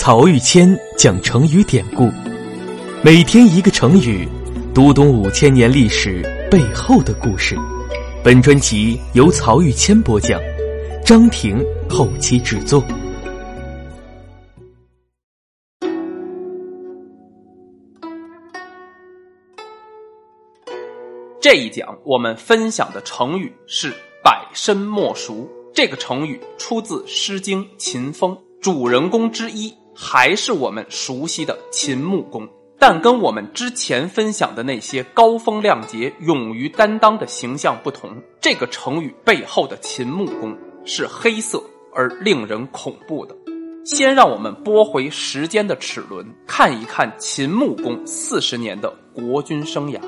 曹玉谦讲成语典故，每天一个成语，读懂五千年历史背后的故事。本专辑由曹玉谦播讲，张婷后期制作。这一讲我们分享的成语是“百身莫赎”。这个成语出自《诗经·秦风》，主人公之一还是我们熟悉的秦穆公。但跟我们之前分享的那些高风亮节、勇于担当的形象不同，这个成语背后的秦穆公是黑色而令人恐怖的。先让我们拨回时间的齿轮，看一看秦穆公四十年的国君生涯。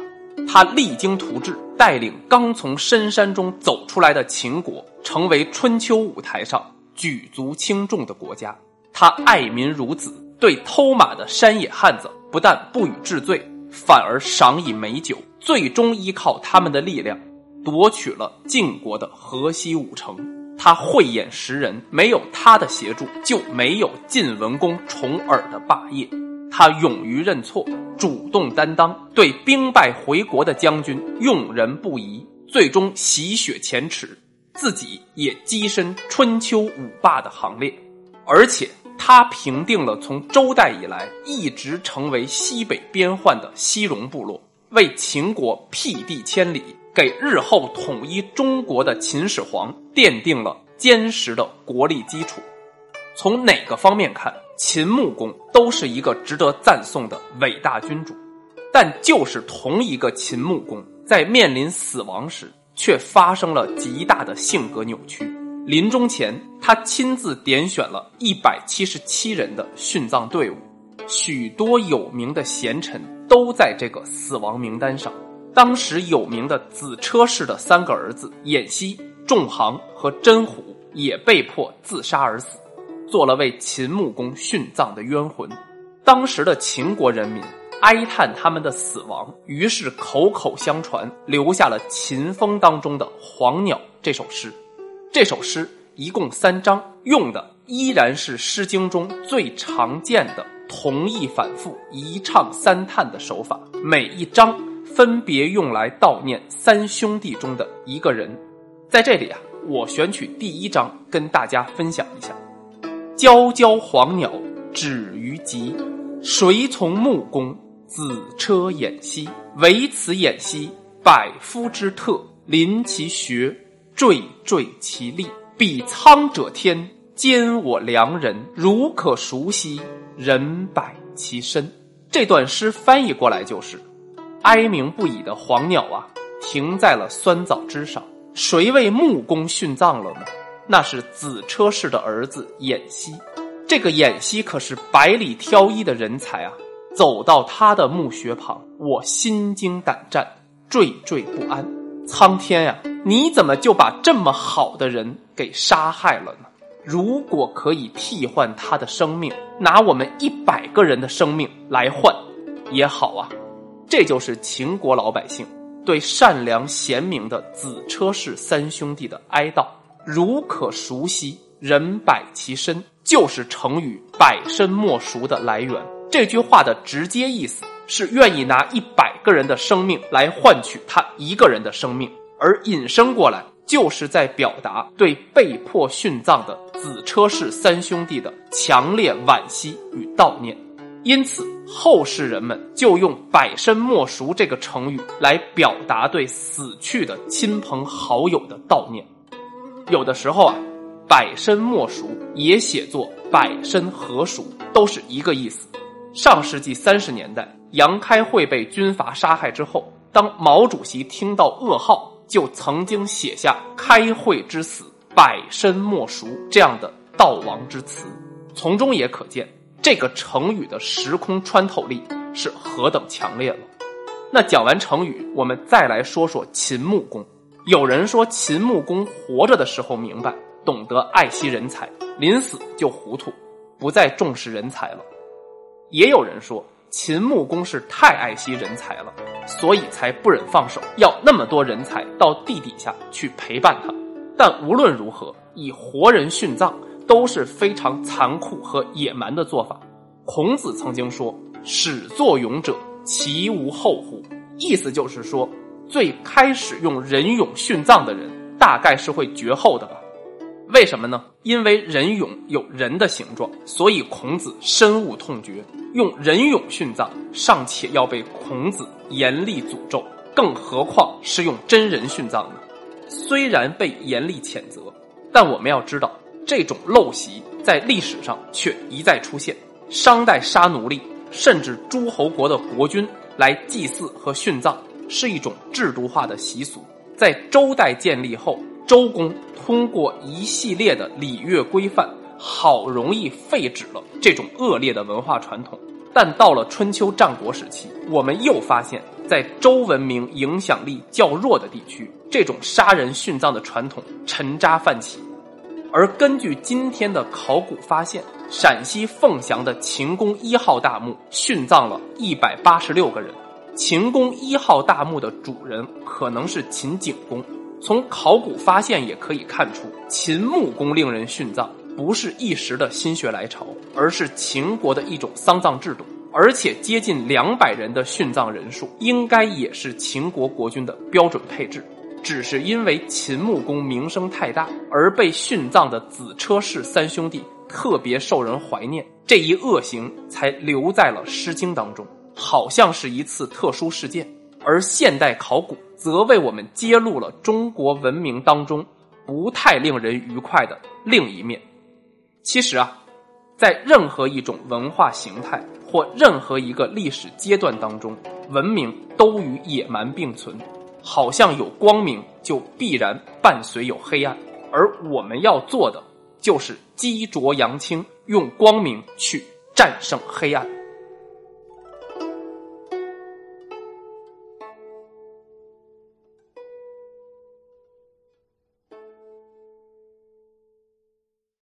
他励精图治，带领刚从深山中走出来的秦国，成为春秋舞台上举足轻重的国家。他爱民如子，对偷马的山野汉子不但不予治罪，反而赏以美酒，最终依靠他们的力量，夺取了晋国的河西五城。他慧眼识人，没有他的协助，就没有晋文公重耳的霸业。他勇于认错，主动担当，对兵败回国的将军用人不疑，最终洗雪前耻，自己也跻身春秋五霸的行列。而且他平定了从周代以来一直成为西北边患的西戎部落，为秦国辟地千里，给日后统一中国的秦始皇奠定了坚实的国力基础。从哪个方面看？秦穆公都是一个值得赞颂的伟大君主，但就是同一个秦穆公，在面临死亡时，却发生了极大的性格扭曲。临终前，他亲自点选了一百七十七人的殉葬队伍，许多有名的贤臣都在这个死亡名单上。当时有名的子车氏的三个儿子偃息、仲行和真虎也被迫自杀而死。做了为秦穆公殉葬的冤魂，当时的秦国人民哀叹他们的死亡，于是口口相传，留下了《秦风》当中的《黄鸟》这首诗。这首诗一共三章，用的依然是《诗经》中最常见的同义反复、一唱三叹的手法，每一章分别用来悼念三兄弟中的一个人。在这里啊，我选取第一章跟大家分享一下。皎皎黄鸟，止于极。谁从穆公？子车偃息。唯此偃息，百夫之特。临其穴，惴惴其力。比苍者天，兼我良人。如可熟悉，人百其身。这段诗翻译过来就是：哀鸣不已的黄鸟啊，停在了酸枣枝上。谁为穆公殉葬了呢？那是子车氏的儿子偃息，这个偃息可是百里挑一的人才啊！走到他的墓穴旁，我心惊胆战，惴惴不安。苍天呀，你怎么就把这么好的人给杀害了呢？如果可以替换他的生命，拿我们一百个人的生命来换，也好啊！这就是秦国老百姓对善良贤明的子车氏三兄弟的哀悼。如可熟悉，人百其身，就是成语“百身莫赎”的来源。这句话的直接意思是愿意拿一百个人的生命来换取他一个人的生命，而引申过来，就是在表达对被迫殉葬的子车氏三兄弟的强烈惋惜与悼念。因此，后世人们就用“百身莫赎”这个成语来表达对死去的亲朋好友的悼念。有的时候啊，百身莫赎也写作百身何赎，都是一个意思。上世纪三十年代，杨开慧被军阀杀害之后，当毛主席听到噩耗，就曾经写下“开慧之死，百身莫赎”这样的悼亡之词。从中也可见，这个成语的时空穿透力是何等强烈了。那讲完成语，我们再来说说秦穆公。有人说秦穆公活着的时候明白，懂得爱惜人才，临死就糊涂，不再重视人才了。也有人说秦穆公是太爱惜人才了，所以才不忍放手，要那么多人才到地底下去陪伴他。但无论如何，以活人殉葬都是非常残酷和野蛮的做法。孔子曾经说：“始作俑者，其无后乎？”意思就是说，最开始用人俑殉葬的人，大概是会绝后的吧。为什么呢？因为人俑有人的形状，所以孔子深恶痛绝。用人俑殉葬，尚且要被孔子严厉诅咒，更何况是用真人殉葬呢？虽然被严厉谴责，但我们要知道，这种陋习在历史上却一再出现。商代杀奴隶，甚至诸侯国的国君来祭祀和殉葬，是一种制度化的习俗。在周代建立后，周公通过一系列的礼乐规范，好容易废止了这种恶劣的文化传统。但到了春秋战国时期，我们又发现，在周文明影响力较弱的地区，这种杀人殉葬的传统沉渣泛起。而根据今天的考古发现，陕西凤翔的秦宫一号大墓殉葬了一百八十六个人。秦宫一号大墓的主人可能是秦景公。从考古发现也可以看出，秦穆公令人殉葬不是一时的心血来潮，而是秦国的一种丧葬制度。而且接近两百人的殉葬人数，应该也是秦国国君的标准配置。只是因为秦穆公名声太大，而被殉葬的子车氏三兄弟特别受人怀念，这一恶行才留在了《诗经》当中。好像是一次特殊事件，而现代考古则为我们揭露了中国文明当中不太令人愉快的另一面。其实啊，在任何一种文化形态或任何一个历史阶段当中，文明都与野蛮并存。好像有光明，就必然伴随有黑暗，而我们要做的就是激浊扬清，用光明去战胜黑暗。